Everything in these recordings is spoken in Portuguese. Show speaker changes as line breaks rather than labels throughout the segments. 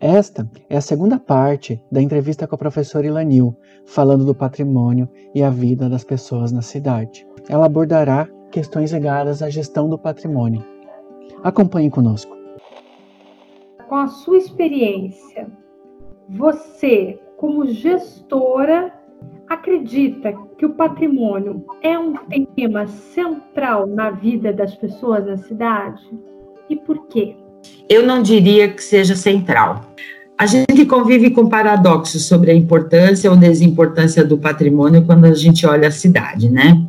Esta é a segunda parte da entrevista com a professora Ilanil, falando do patrimônio e a vida das pessoas na cidade. Ela abordará questões ligadas à gestão do patrimônio. Acompanhe conosco.
Com a sua experiência, você, como gestora, acredita que o patrimônio é um tema central na vida das pessoas na cidade? E por quê?
Eu não diria que seja central. A gente convive com paradoxos sobre a importância ou desimportância do patrimônio quando a gente olha a cidade, né?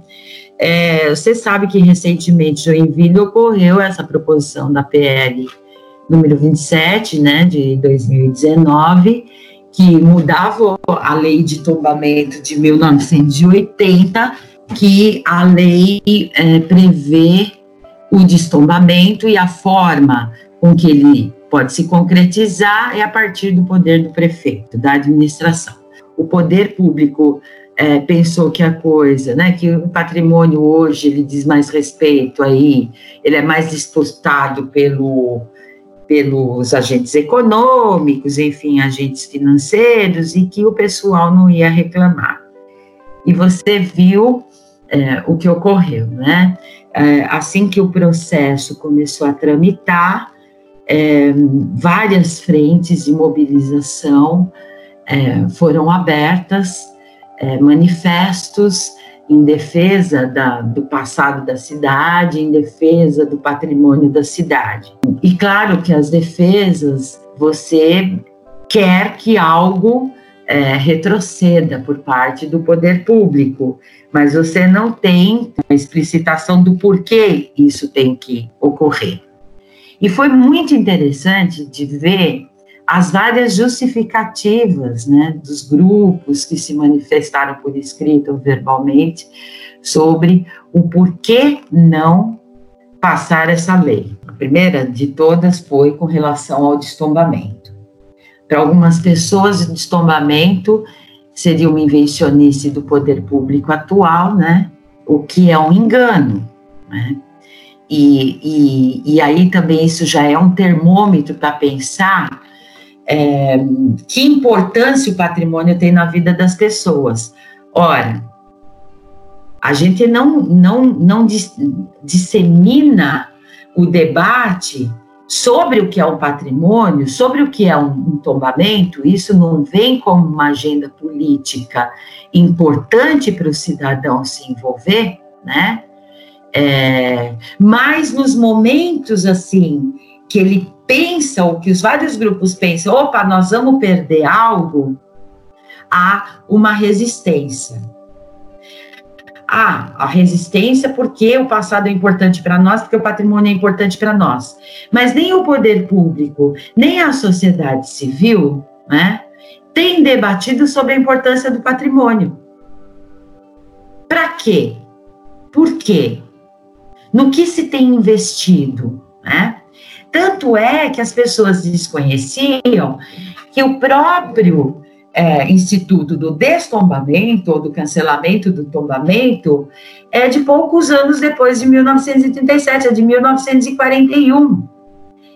É, você sabe que recentemente Joinville ocorreu essa proposição da PL número 27, né, de 2019, que mudava a lei de tombamento de 1980, que a lei é, prevê o destombamento e a forma com que ele pode se concretizar é a partir do poder do prefeito, da administração. O poder público é, pensou que a coisa, né, que o patrimônio hoje ele diz mais respeito aí, ele é mais disputado pelo pelos agentes econômicos, enfim, agentes financeiros, e que o pessoal não ia reclamar. E você viu é, o que ocorreu, né? É, assim que o processo começou a tramitar, é, várias frentes de mobilização é, foram abertas, é, manifestos em defesa da, do passado da cidade, em defesa do patrimônio da cidade. E claro que as defesas, você quer que algo é, retroceda por parte do poder público, mas você não tem explicitação do porquê isso tem que ocorrer. E foi muito interessante de ver as várias justificativas né, dos grupos que se manifestaram por escrito ou verbalmente sobre o porquê não passar essa lei. A primeira de todas foi com relação ao destombamento. Para algumas pessoas, o destombamento seria uma invencionice do poder público atual, né? o que é um engano. Né? E, e, e aí também isso já é um termômetro para pensar é, que importância o patrimônio tem na vida das pessoas. Ora, a gente não, não, não dis, dissemina o debate sobre o que é um patrimônio, sobre o que é um, um tombamento, isso não vem como uma agenda política importante para o cidadão se envolver, né? É, mas nos momentos assim que ele pensa, ou que os vários grupos pensam, opa, nós vamos perder algo, há uma resistência. Ah, a resistência porque o passado é importante para nós, porque o patrimônio é importante para nós. Mas nem o poder público, nem a sociedade civil, né, tem debatido sobre a importância do patrimônio. Para quê? Por quê? No que se tem investido, né? Tanto é que as pessoas desconheciam que o próprio é, Instituto do Destombamento ou do Cancelamento do Tombamento é de poucos anos depois de 1937, é de 1941.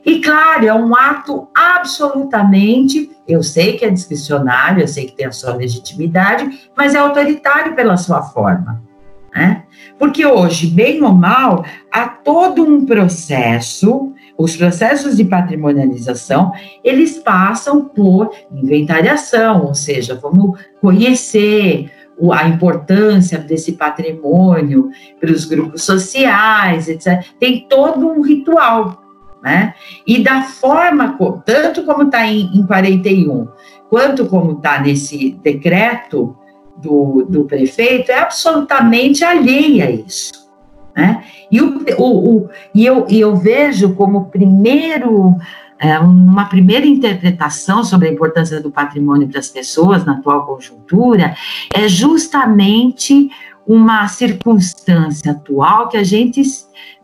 E claro, é um ato absolutamente, eu sei que é discricionário, eu sei que tem a sua legitimidade, mas é autoritário pela sua forma. Né? Porque hoje, bem ou mal, há todo um processo os processos de patrimonialização, eles passam por inventariação, ou seja, vamos conhecer a importância desse patrimônio para os grupos sociais, etc. Tem todo um ritual, né? E da forma, tanto como está em, em 41, quanto como está nesse decreto do, do prefeito, é absolutamente alheia a isso. Né? E, o, o, o, e, eu, e eu vejo como primeiro, é, uma primeira interpretação sobre a importância do patrimônio das pessoas na atual conjuntura é justamente uma circunstância atual que a gente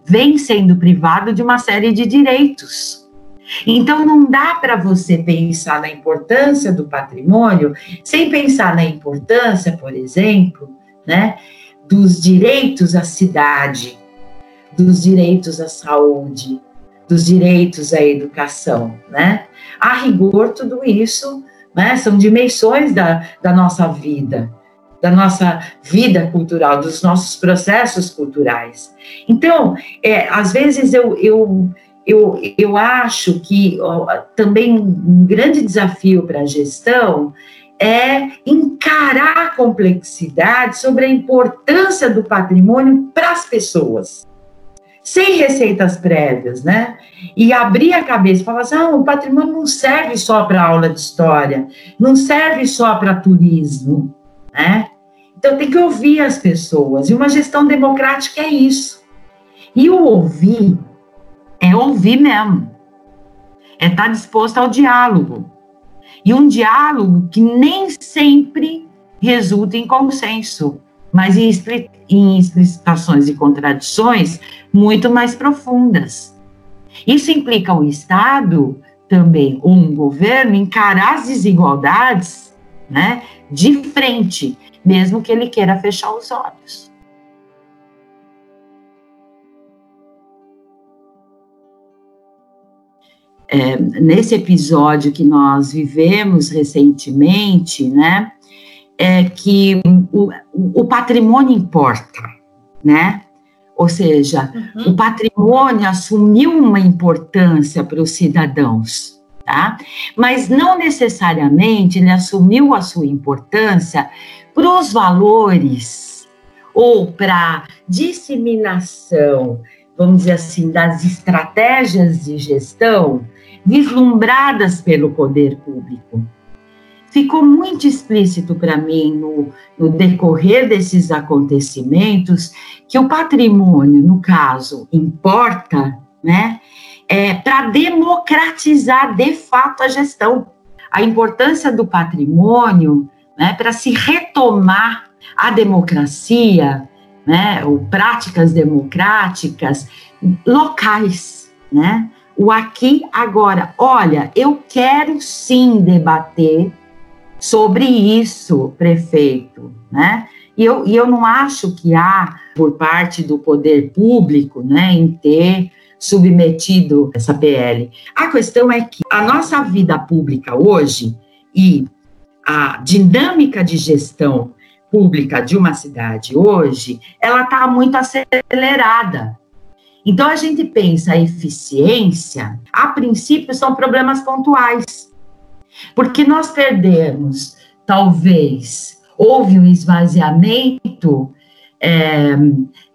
vem sendo privado de uma série de direitos. Então, não dá para você pensar na importância do patrimônio sem pensar na importância, por exemplo, né, dos direitos à cidade, dos direitos à saúde, dos direitos à educação, né? A rigor, tudo isso né, são dimensões da, da nossa vida, da nossa vida cultural, dos nossos processos culturais. Então, é, às vezes eu, eu, eu, eu acho que ó, também um grande desafio para a gestão é encarar a complexidade sobre a importância do patrimônio para as pessoas sem receitas prévias, né? E abrir a cabeça falar assim: ah, o patrimônio não serve só para aula de história, não serve só para turismo, né? Então tem que ouvir as pessoas. E uma gestão democrática é isso. E o ouvir é ouvir mesmo. É estar tá disposto ao diálogo. E um diálogo que nem sempre resulta em consenso mas em, em explicações e contradições muito mais profundas. Isso implica o Estado também, ou um governo, encarar as desigualdades né, de frente, mesmo que ele queira fechar os olhos. É, nesse episódio que nós vivemos recentemente, né, é que o, o patrimônio importa, né? Ou seja, uhum. o patrimônio assumiu uma importância para os cidadãos, tá? Mas não necessariamente ele assumiu a sua importância para os valores ou para disseminação, vamos dizer assim, das estratégias de gestão vislumbradas pelo poder público ficou muito explícito para mim no, no, decorrer desses acontecimentos que o patrimônio, no caso, importa, né, é, para democratizar de fato a gestão. A importância do patrimônio né, para se retomar a democracia, né, ou práticas democráticas locais, né? O aqui agora. Olha, eu quero sim debater sobre isso, prefeito, né? E eu, e eu não acho que há, por parte do poder público, né, em ter submetido essa PL. A questão é que a nossa vida pública hoje e a dinâmica de gestão pública de uma cidade hoje, ela está muito acelerada. Então a gente pensa a eficiência, a princípio são problemas pontuais. Porque nós perdemos, talvez, houve um esvaziamento é,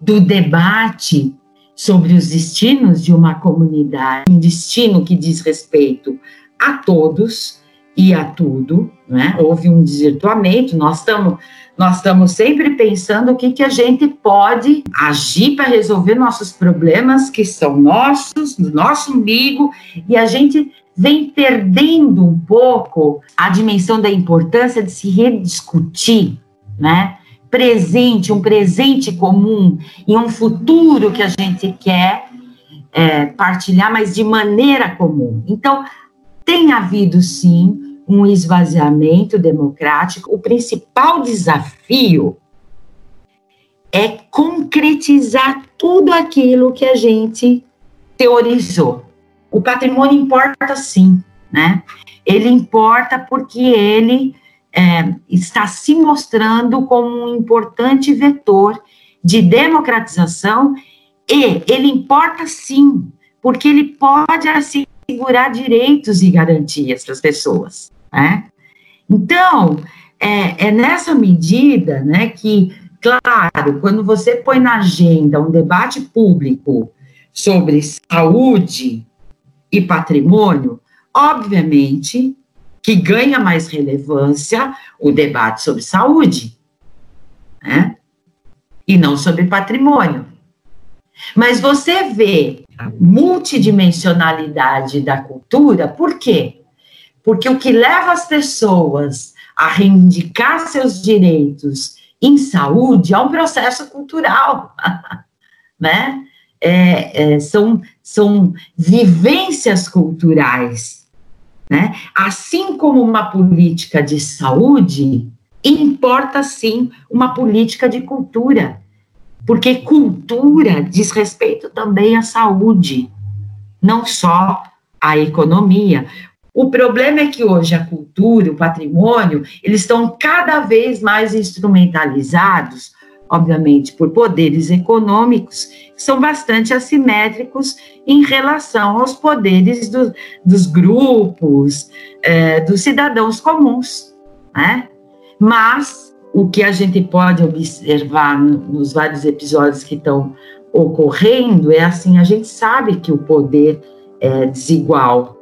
do debate sobre os destinos de uma comunidade, um destino que diz respeito a todos e a tudo, né? Houve um desvirtuamento, nós estamos nós estamos sempre pensando o que, que a gente pode agir para resolver nossos problemas que são nossos, do nosso umbigo, e a gente vem perdendo um pouco a dimensão da importância de se rediscutir, né? Presente, um presente comum e um futuro que a gente quer é, partilhar, mas de maneira comum. Então, tem havido sim um esvaziamento democrático. O principal desafio é concretizar tudo aquilo que a gente teorizou. O patrimônio importa sim, né? Ele importa porque ele é, está se mostrando como um importante vetor de democratização e ele importa sim, porque ele pode assegurar direitos e garantias para as pessoas, né? Então, é, é nessa medida, né, que, claro, quando você põe na agenda um debate público sobre saúde, e patrimônio, obviamente que ganha mais relevância o debate sobre saúde, né? E não sobre patrimônio. Mas você vê multidimensionalidade da cultura, por quê? Porque o que leva as pessoas a reivindicar seus direitos em saúde é um processo cultural, né? é, é, são, são vivências culturais. Né? Assim como uma política de saúde, importa sim uma política de cultura, porque cultura diz respeito também à saúde. não só a economia. O problema é que hoje a cultura, o patrimônio, eles estão cada vez mais instrumentalizados, obviamente, por poderes econômicos, que são bastante assimétricos em relação aos poderes do, dos grupos, é, dos cidadãos comuns, né? Mas o que a gente pode observar nos vários episódios que estão ocorrendo é assim: a gente sabe que o poder é desigual,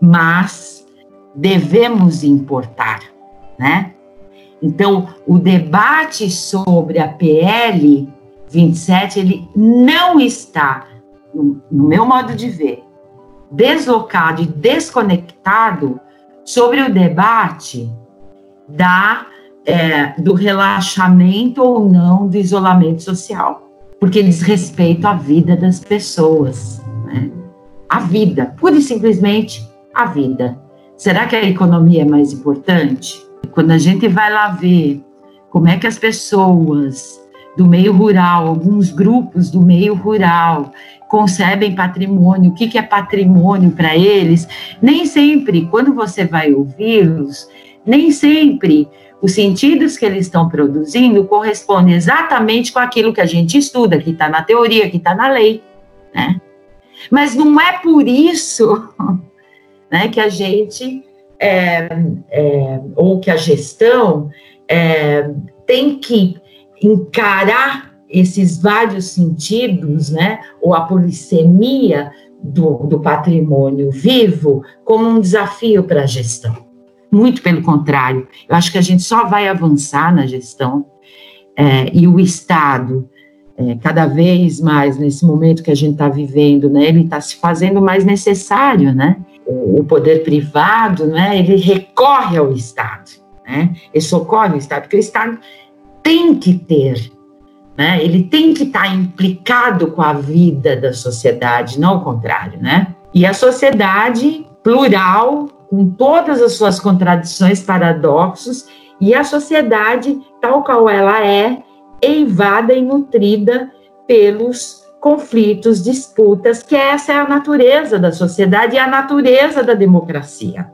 mas devemos importar, né? Então, o debate sobre a PL 27, ele não está, no, meu modo de ver, deslocado e desconectado sobre o debate da é, do relaxamento ou não do isolamento social, porque diz respeito à vida das pessoas, né? a vida, pura e simplesmente a vida. Será que a economia é mais importante? Quando a gente vai lá ver como é que as pessoas do meio rural, alguns grupos do meio rural, concebem patrimônio, o que, é patrimônio para eles, nem sempre, quando você vai ouvi-los, nem sempre os sentidos que eles estão produzindo correspondem exatamente com aquilo que a gente estuda, que está na teoria, que está na lei, né? Mas não é por isso né, que a gente, é, é, ou que a gestão, é, tem que encarar esses vários sentidos, né, ou a polissemia do, do patrimônio vivo como um desafio para a gestão. Muito pelo contrário, eu acho que a gente só vai avançar na gestão é, e o Estado, é, cada vez mais nesse momento que a gente está vivendo, né, ele está se fazendo mais necessário, né? O, poder privado, né, ele recorre ao Estado, né? Ele socorre o Estado, porque o Estado tem que ter, né? Ele tem que estar tá implicado com a vida da sociedade, não o contrário, né? E a sociedade plural com todas as suas contradições, paradoxos, e a sociedade, tal qual ela é, eivada e nutrida pelos conflitos, disputas, que essa é a natureza da sociedade e a natureza da democracia.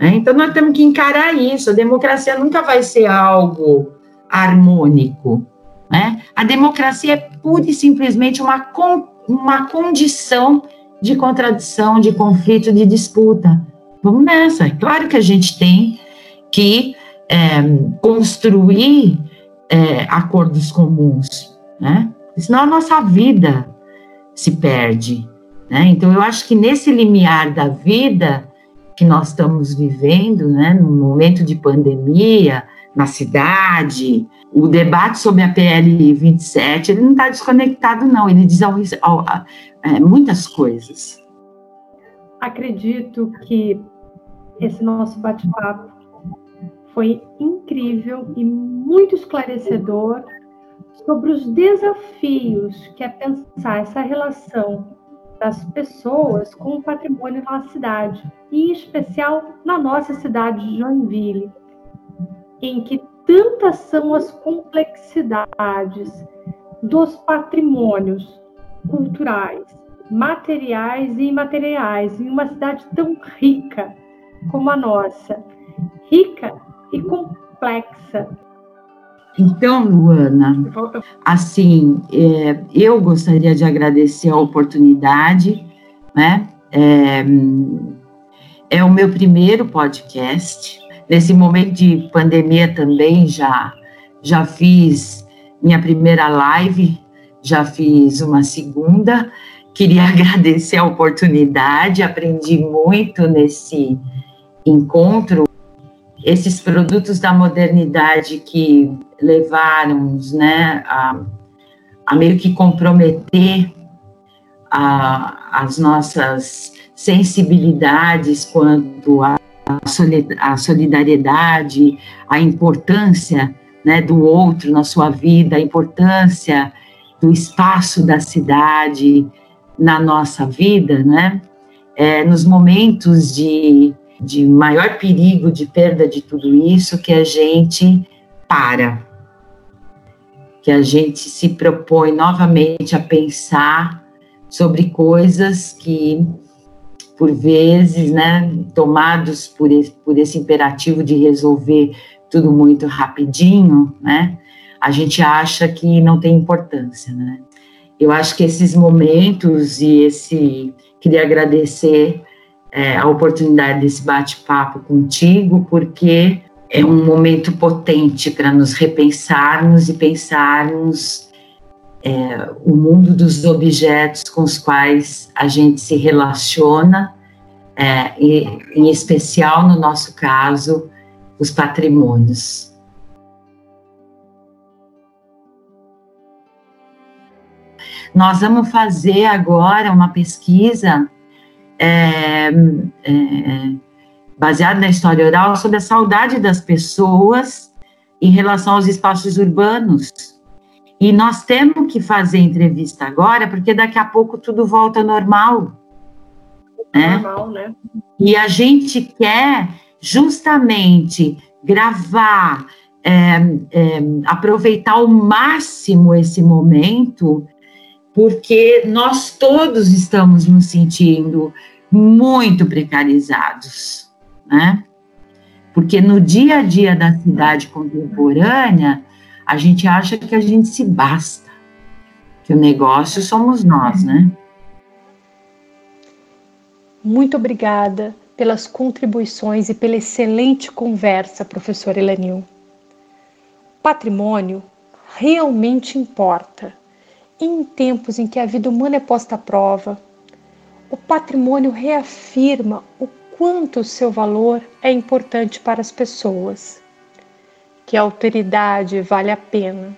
Né? Então, nós temos que encarar isso. A democracia nunca vai ser algo harmônico. Né? A democracia é pura e simplesmente uma, con uma condição de contradição, de conflito, de disputa. Vamos nessa. É claro que a gente tem que é, construir é, acordos comuns, né? Senão a nossa vida se perde, né? Então eu acho que nesse limiar da vida que nós estamos vivendo, né, no momento de pandemia, na cidade, o debate sobre a PL 27, ele não está desconectado, não, ele diz ao, ao, a, é, muitas coisas.
Acredito que esse nosso bate-papo foi incrível e muito esclarecedor sobre os desafios que é pensar essa relação das pessoas com o patrimônio na cidade, e em especial na nossa cidade de Joinville, em que tantas são as complexidades dos patrimônios culturais, materiais e imateriais, em uma cidade tão rica como a nossa, rica e complexa.
Então, Luana, assim, é, eu gostaria de agradecer a oportunidade, né? É, é o meu primeiro podcast. Nesse momento de pandemia também já já fiz minha primeira live, já fiz uma segunda. Queria agradecer a oportunidade, aprendi muito nesse encontro esses produtos da modernidade que levaram né, a, a meio que comprometer a, as nossas sensibilidades quanto à solidariedade, a importância né, do outro na sua vida, a importância do espaço da cidade na nossa vida, né? É, nos momentos de de maior perigo de perda de tudo isso que a gente para, que a gente se propõe novamente a pensar sobre coisas que, por vezes, né, tomados por esse, por esse imperativo de resolver tudo muito rapidinho, né, a gente acha que não tem importância, né. Eu acho que esses momentos e esse queria agradecer é, a oportunidade desse bate-papo contigo, porque é um momento potente para nos repensarmos e pensarmos é, o mundo dos objetos com os quais a gente se relaciona, é, e, em especial, no nosso caso, os patrimônios. Nós vamos fazer agora uma pesquisa é, baseada na história oral sobre a saudade das pessoas em relação aos espaços urbanos. E nós temos que fazer entrevista agora, porque daqui a pouco tudo volta normal. Né? Normal, né? E a gente quer justamente gravar, é, é, aproveitar ao máximo esse momento porque nós todos estamos nos sentindo muito precarizados, né? Porque no dia a dia da cidade contemporânea, a gente acha que a gente se basta, que o negócio somos nós, né?
Muito obrigada pelas contribuições e pela excelente conversa, professor Elanil. Patrimônio realmente importa em tempos em que a vida humana é posta à prova, o patrimônio reafirma o quanto o seu valor é importante para as pessoas, que a autoridade vale a pena,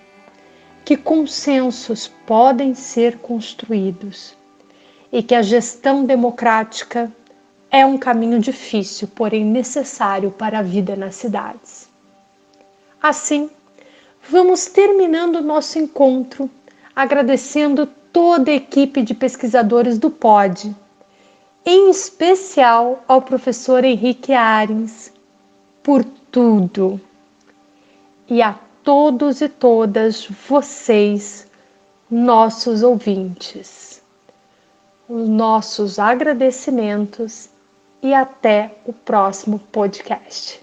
que consensos podem ser construídos e que a gestão democrática é um caminho difícil, porém necessário para a vida nas cidades. Assim, vamos terminando nosso encontro agradecendo toda a equipe de pesquisadores do POD, em especial ao professor Henrique Arens, por tudo. E a todos e todas vocês, nossos ouvintes. Os nossos agradecimentos e até o próximo podcast.